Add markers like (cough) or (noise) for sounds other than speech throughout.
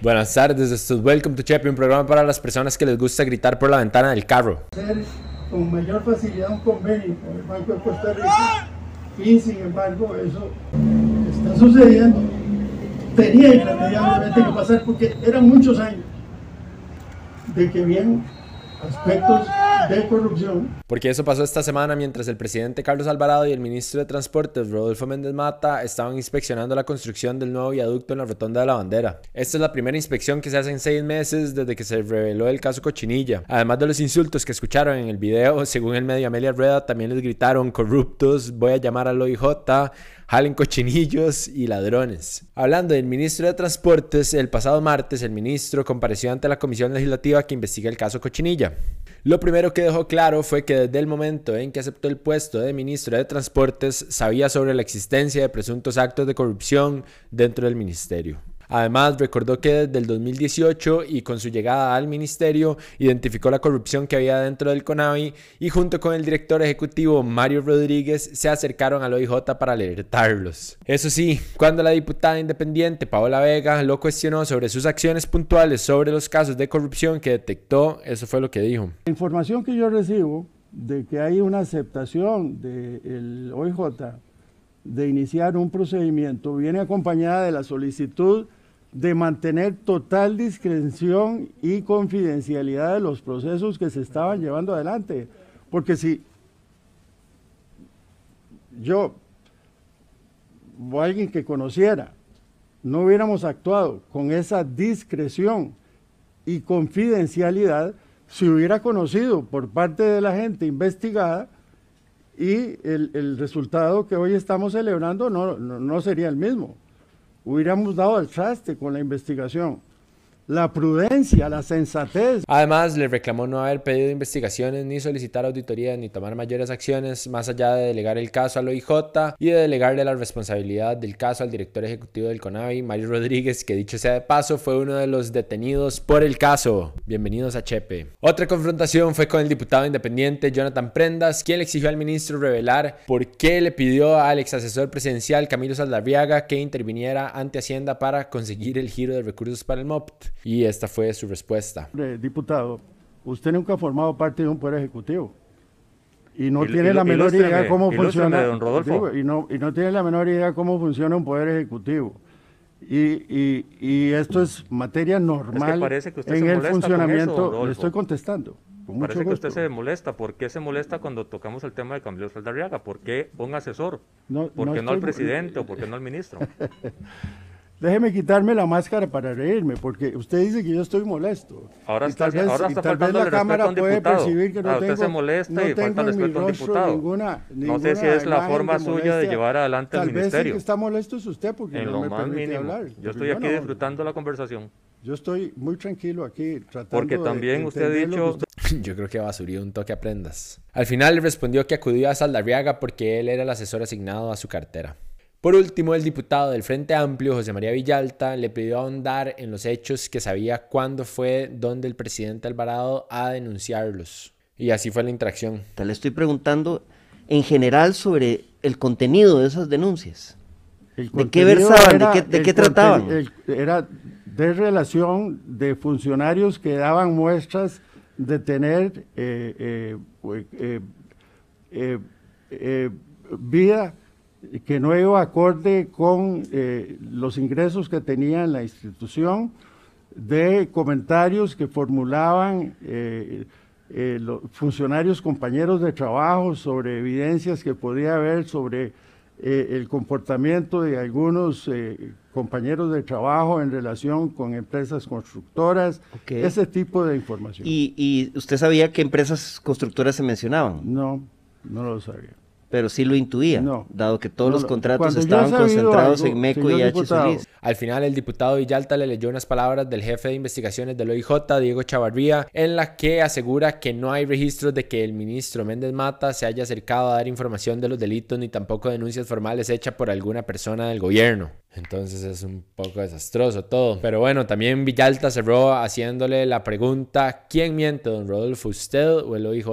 Buenas tardes, esto es Welcome to Chepe, un programa para las personas que les gusta gritar por la ventana del carro. Con mayor facilidad un convenio con el Banco de Costa Rica y sin embargo eso está sucediendo. Tenía irremediablemente que pasar porque eran muchos años de que bien aspectos de corrupción. Porque eso pasó esta semana mientras el presidente Carlos Alvarado y el ministro de Transportes Rodolfo Méndez Mata estaban inspeccionando la construcción del nuevo viaducto en la Rotonda de la Bandera. Esta es la primera inspección que se hace en seis meses desde que se reveló el caso Cochinilla. Además de los insultos que escucharon en el video, (laughs) según el medio Amelia Rueda, también les gritaron corruptos, voy a llamar al OIJ, jalen cochinillos y ladrones. Hablando del ministro de Transportes, el pasado martes el ministro compareció ante la comisión legislativa que investiga el caso Cochinilla. Lo primero que dejó claro fue que desde el momento en que aceptó el puesto de ministro de Transportes sabía sobre la existencia de presuntos actos de corrupción dentro del ministerio. Además, recordó que desde el 2018 y con su llegada al ministerio, identificó la corrupción que había dentro del CONAVI y junto con el director ejecutivo Mario Rodríguez se acercaron al OIJ para alertarlos. Eso sí, cuando la diputada independiente Paola Vega lo cuestionó sobre sus acciones puntuales sobre los casos de corrupción que detectó, eso fue lo que dijo. La información que yo recibo de que hay una aceptación del OIJ de iniciar un procedimiento viene acompañada de la solicitud de mantener total discreción y confidencialidad de los procesos que se estaban llevando adelante. Porque si yo o alguien que conociera no hubiéramos actuado con esa discreción y confidencialidad, se hubiera conocido por parte de la gente investigada y el, resultado que hoy estamos celebrando no sería el mismo hubiéramos dado al traste con la investigación la prudencia, la sensatez. Además, le reclamó no haber pedido investigaciones, ni solicitar auditorías, ni tomar mayores acciones, más allá de delegar el caso al OIJ y de delegarle la responsabilidad del caso al director ejecutivo del CONAVI, Mario Rodríguez, que dicho sea de paso, fue uno de los detenidos por el caso. Bienvenidos a Chepe. Otra confrontación fue con el diputado independiente Jonathan Prendas, quien le exigió al ministro revelar por qué le pidió al ex asesor presidencial Camilo Saldarriaga que interviniera ante Hacienda para conseguir el giro de recursos para el MOPT. Y esta fue su respuesta. Diputado, usted nunca ha formado parte de un poder ejecutivo y no tiene la menor idea cómo funciona. y, no, y no tiene la menor idea cómo funciona un poder ejecutivo. Y, y, esto es materia normal en el funcionamiento. Le estoy contestando. Parece que usted se molesta. ¿Por qué se molesta cuando tocamos el tema de Camilo Saldarriaga? ¿Por qué un asesor? ¿Por qué no, al presidente o por qué no al ministro? (laughs) Déjeme quitarme la máscara para reírme, porque usted dice que yo estoy molesto. Ahora está, vez, ahora está faltando la cámara puede percibir que no ah, tengo, usted se molesta y falta respeto a un diputado. Ninguna, no sé si es la forma suya de llevar adelante el ministerio. Tal vez el que está molesto es usted porque no me permite hablar. Yo estoy aquí disfrutando la conversación. Yo estoy muy tranquilo aquí tratando Porque también usted ha dicho... (laughs) Yo creo que basuría un toque aprendas. Al final le respondió que acudió a Saldarriaga porque él era el asesor asignado a su cartera. Por último, el diputado del Frente Amplio, José María Villalta, le pidió ahondar en los hechos que sabía cuándo fue donde el presidente Alvarado a denunciarlos. Y así fue la interacción. Le estoy preguntando en general sobre el contenido de esas denuncias. ¿De qué versaban? ¿De qué, trataban? era de relación de funcionarios que daban muestras de tener eh, eh, eh, vida que no iba acorde con eh, los ingresos que tenía la institución, de comentarios que formulaban eh, eh, los funcionarios compañeros de trabajo sobre evidencias que podía haber sobre el comportamiento de algunos compañeros de trabajo en relación con empresas constructoras, ese tipo de información. ¿Y, ¿Y usted sabía qué empresas constructoras se mencionaban? No, no lo sabía pero sí lo intuía, dado que todos los contratos estaban concentrados en MECO y H. Al final, el diputado Villalta le leyó unas palabras del jefe de investigaciones del OIJ, Diego Chavarría, en la que asegura que no hay registros de que el ministro Méndez Mata se haya acercado a dar información de los delitos ni tampoco denuncias formales hechas por alguna persona del gobierno. Entonces es un poco desastroso todo. Pero bueno, también Villalta cerró haciéndole la pregunta, ¿quién miente, don Rodolfo, usted o el OIJ?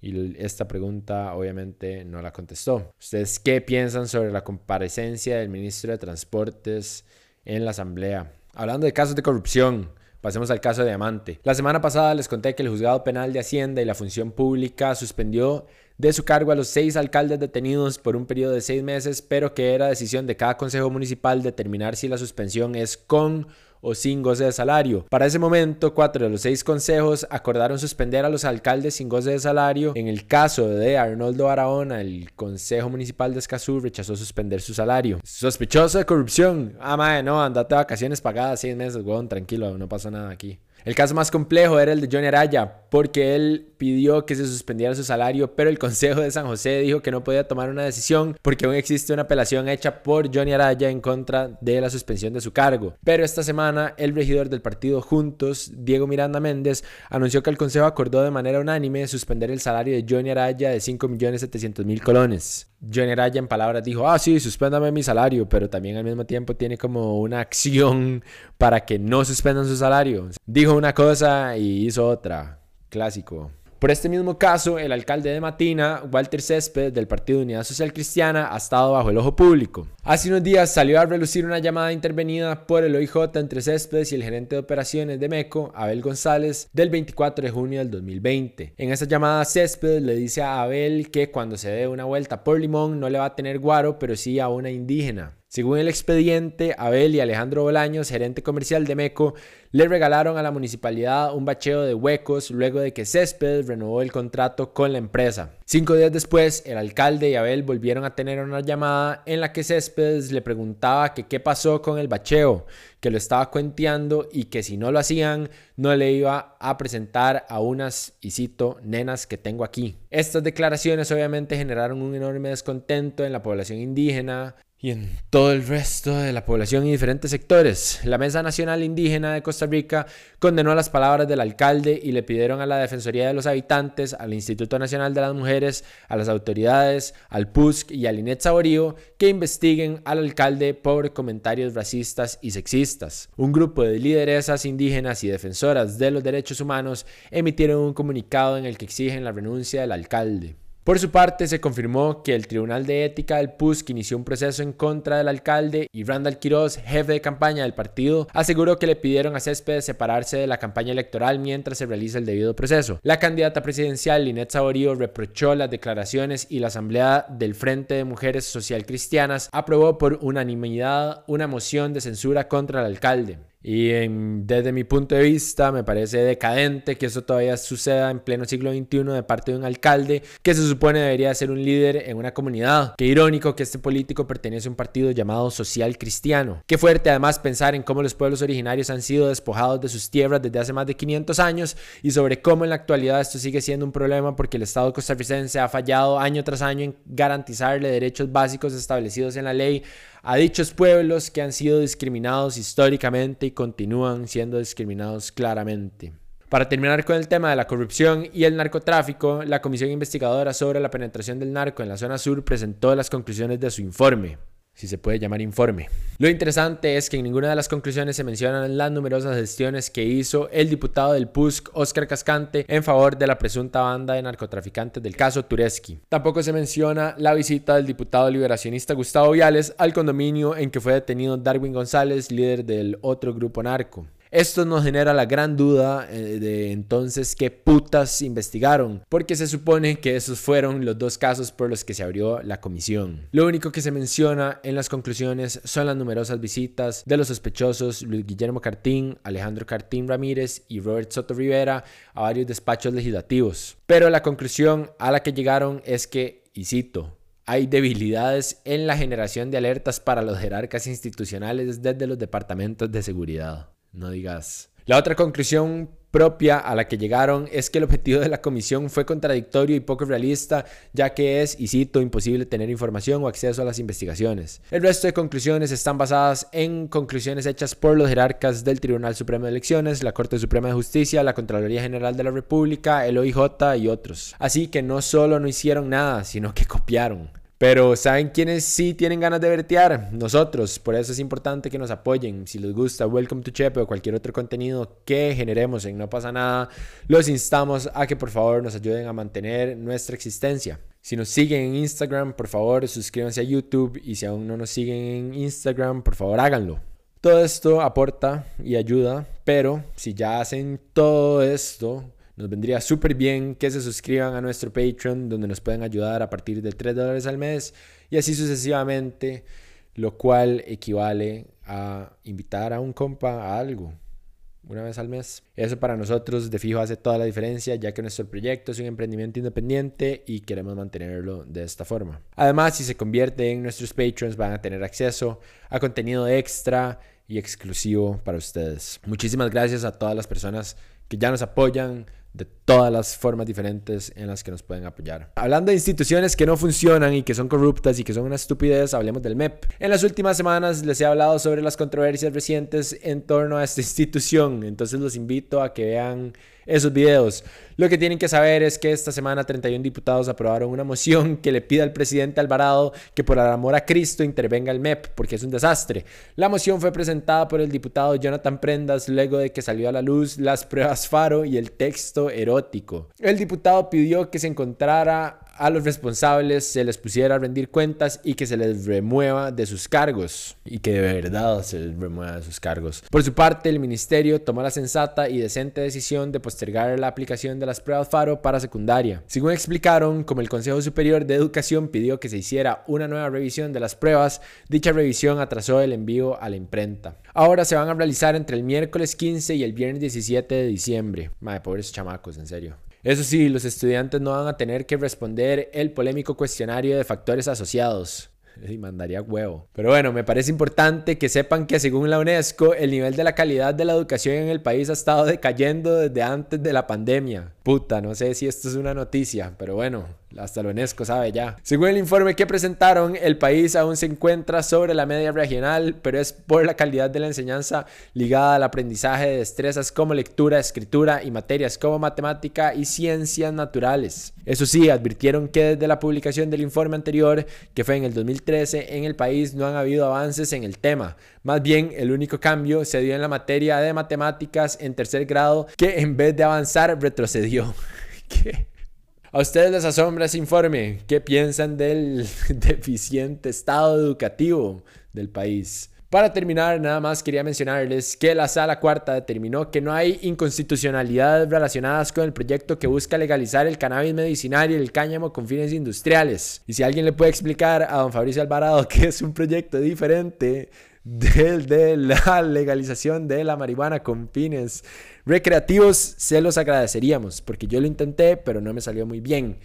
Y esta pregunta obviamente no la contestó. ¿Ustedes qué piensan sobre la comparecencia del ministro de Transportes en la Asamblea? Hablando de casos de corrupción, Pasemos al caso de Diamante. La semana pasada les conté que el juzgado penal de Hacienda y la función pública suspendió de su cargo a los seis alcaldes detenidos por un periodo de seis meses, pero que era decisión de cada consejo municipal determinar si la suspensión es con o sin goce de salario. Para ese momento, cuatro de los seis consejos acordaron suspender a los alcaldes sin goce de salario. En el caso de Arnoldo Barahona, el Consejo Municipal de Escazú rechazó suspender su salario. Sospechoso de corrupción. Ah, madre, no, andate de vacaciones pagadas seis meses, weón, tranquilo, no pasa nada aquí. El caso más complejo era el de Johnny Araya, porque él pidió que se suspendiera su salario, pero el Consejo de San José dijo que no podía tomar una decisión porque aún existe una apelación hecha por Johnny Araya en contra de la suspensión de su cargo. Pero esta semana, el regidor del partido Juntos, Diego Miranda Méndez, anunció que el Consejo acordó de manera unánime suspender el salario de Johnny Araya de 5.700.000 colones. Johnny Araya en palabras dijo, ah, sí, suspéndame mi salario, pero también al mismo tiempo tiene como una acción para que no suspendan su salario. Una cosa y hizo otra. Clásico. Por este mismo caso, el alcalde de Matina, Walter Césped, del Partido Unidad Social Cristiana, ha estado bajo el ojo público. Hace unos días salió a relucir una llamada intervenida por el OIJ entre Céspedes y el gerente de operaciones de MECO, Abel González, del 24 de junio del 2020. En esa llamada, Céspedes le dice a Abel que cuando se dé una vuelta por Limón no le va a tener guaro, pero sí a una indígena. Según el expediente, Abel y Alejandro Bolaños, gerente comercial de MECO, le regalaron a la municipalidad un bacheo de huecos luego de que Césped renovó el contrato con la empresa. Cinco días después, el alcalde y Abel volvieron a tener una llamada en la que Céspedes le preguntaba que qué pasó con el bacheo, que lo estaba cuenteando y que si no lo hacían, no le iba a presentar a unas, y cito, nenas que tengo aquí. Estas declaraciones obviamente generaron un enorme descontento en la población indígena, y en todo el resto de la población y diferentes sectores. La Mesa Nacional Indígena de Costa Rica condenó las palabras del alcalde y le pidieron a la Defensoría de los Habitantes, al Instituto Nacional de las Mujeres, a las autoridades, al PUSC y al INET Saborío que investiguen al alcalde por comentarios racistas y sexistas. Un grupo de lideresas indígenas y defensoras de los derechos humanos emitieron un comunicado en el que exigen la renuncia del alcalde. Por su parte, se confirmó que el Tribunal de Ética del PUSC inició un proceso en contra del alcalde y Randall Quiroz, jefe de campaña del partido, aseguró que le pidieron a Céspedes separarse de la campaña electoral mientras se realiza el debido proceso. La candidata presidencial, Linet Saborío, reprochó las declaraciones y la Asamblea del Frente de Mujeres Social Cristianas aprobó por unanimidad una moción de censura contra el alcalde. Y desde mi punto de vista me parece decadente que eso todavía suceda en pleno siglo XXI de parte de un alcalde que se supone debería ser un líder en una comunidad. Qué irónico que este político pertenece a un partido llamado Social Cristiano. Qué fuerte además pensar en cómo los pueblos originarios han sido despojados de sus tierras desde hace más de 500 años y sobre cómo en la actualidad esto sigue siendo un problema porque el Estado costarricense ha fallado año tras año en garantizarle derechos básicos establecidos en la ley a dichos pueblos que han sido discriminados históricamente continúan siendo discriminados claramente. Para terminar con el tema de la corrupción y el narcotráfico, la Comisión Investigadora sobre la Penetración del Narco en la zona sur presentó las conclusiones de su informe si se puede llamar informe. Lo interesante es que en ninguna de las conclusiones se mencionan las numerosas gestiones que hizo el diputado del PUSC, Oscar Cascante, en favor de la presunta banda de narcotraficantes del caso Tureski. Tampoco se menciona la visita del diputado liberacionista Gustavo Viales al condominio en que fue detenido Darwin González, líder del otro grupo narco. Esto nos genera la gran duda eh, de entonces qué putas investigaron, porque se supone que esos fueron los dos casos por los que se abrió la comisión. Lo único que se menciona en las conclusiones son las numerosas visitas de los sospechosos Luis Guillermo Cartín, Alejandro Cartín Ramírez y Robert Soto Rivera a varios despachos legislativos. Pero la conclusión a la que llegaron es que, y cito, hay debilidades en la generación de alertas para los jerarcas institucionales desde los departamentos de seguridad no digas. La otra conclusión propia a la que llegaron es que el objetivo de la comisión fue contradictorio y poco realista, ya que es, y cito, imposible tener información o acceso a las investigaciones. El resto de conclusiones están basadas en conclusiones hechas por los jerarcas del Tribunal Supremo de Elecciones, la Corte Suprema de Justicia, la Contraloría General de la República, el OIJ y otros. Así que no solo no hicieron nada, sino que copiaron. Pero ¿saben quiénes sí tienen ganas de vertear? Nosotros. Por eso es importante que nos apoyen. Si les gusta Welcome to Chepe o cualquier otro contenido que generemos en No pasa nada, los instamos a que por favor nos ayuden a mantener nuestra existencia. Si nos siguen en Instagram, por favor suscríbanse a YouTube y si aún no nos siguen en Instagram, por favor háganlo. Todo esto aporta y ayuda, pero si ya hacen todo esto, nos vendría súper bien que se suscriban a nuestro Patreon, donde nos pueden ayudar a partir de 3 dólares al mes y así sucesivamente, lo cual equivale a invitar a un compa a algo una vez al mes. Eso para nosotros de fijo hace toda la diferencia, ya que nuestro proyecto es un emprendimiento independiente y queremos mantenerlo de esta forma. Además, si se convierte en nuestros patrons, van a tener acceso a contenido extra y exclusivo para ustedes. Muchísimas gracias a todas las personas que ya nos apoyan de todas las formas diferentes en las que nos pueden apoyar. Hablando de instituciones que no funcionan y que son corruptas y que son una estupidez, hablemos del MEP. En las últimas semanas les he hablado sobre las controversias recientes en torno a esta (laughs) institución, entonces los invito a que vean esos videos. Lo que tienen que saber es que esta semana 31 diputados aprobaron una moción (laughs) que le pide al presidente Alvarado que por amor a Cristo intervenga el MEP porque es un desastre. La moción fue presentada por el diputado Jonathan Prendas luego de que salió a la luz las pruebas Faro y el texto erótico. El diputado pidió que se encontrara a los responsables se les pusiera a rendir cuentas y que se les remueva de sus cargos. Y que de verdad se les remueva de sus cargos. Por su parte, el ministerio tomó la sensata y decente decisión de postergar la aplicación de las pruebas FARO para secundaria. Según explicaron, como el Consejo Superior de Educación pidió que se hiciera una nueva revisión de las pruebas, dicha revisión atrasó el envío a la imprenta. Ahora se van a realizar entre el miércoles 15 y el viernes 17 de diciembre. Madre, pobres chamacos, en serio. Eso sí, los estudiantes no van a tener que responder el polémico cuestionario de factores asociados. (laughs) Y mandaría huevo. Pero bueno, me parece importante que sepan que según la UNESCO, el nivel de la calidad de la educación en el país ha estado decayendo desde antes de la pandemia. Puta, no sé si esto es una noticia, pero bueno, hasta lo UNESCO sabe ya. Según el informe que presentaron, el país aún se encuentra sobre la media regional, pero es por la calidad de la enseñanza ligada al aprendizaje de destrezas como lectura, escritura y materias como matemática y ciencias naturales. Eso sí, advirtieron que desde la publicación del informe anterior, que fue en el 2013, en el país no han habido avances en el tema. Más bien, el único cambio se dio en la materia de matemáticas en tercer grado, que en vez de avanzar retrocedió. (laughs) ¿Qué? ¿A ustedes les asombra ese informe? ¿Qué piensan del (laughs) deficiente estado educativo del país? Para terminar, nada más quería mencionarles que la Sala Cuarta determinó que no hay inconstitucionalidades relacionadas con el proyecto que busca legalizar el cannabis medicinal y el cáñamo con fines industriales. Y si alguien le puede explicar a don Fabricio Alvarado (laughs) que es un proyecto diferente de, la legalización de la marihuana con fines recreativos, se los agradeceríamos, porque yo lo intenté, pero no me salió muy bien.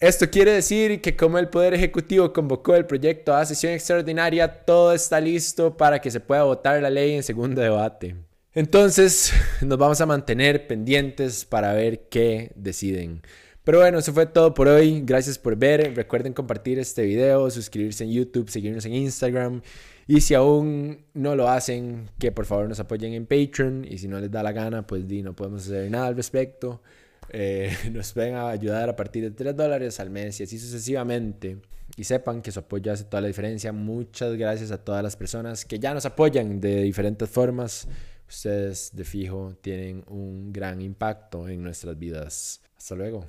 Esto quiere decir que como el Poder Ejecutivo convocó el proyecto a sesión extraordinaria, todo está listo para que se pueda votar la ley en segundo debate. Entonces, nos vamos a mantener pendientes para ver qué deciden. Pero bueno, eso fue todo por hoy. Gracias por ver. Recuerden compartir este video, suscribirse en YouTube, seguirnos en Instagram. Y si aún no lo hacen, que por favor nos apoyen en Patreon. Y si no les da la gana, pues di, no podemos hacer nada al respecto. Eh, (laughs) nos pueden ayudar a partir de 3 dólares al mes y así sucesivamente. Y sepan que su apoyo hace toda la diferencia. Muchas gracias a todas las personas que ya nos apoyan de diferentes formas. Ustedes de fijo tienen un gran impacto en nuestras vidas. Hasta luego.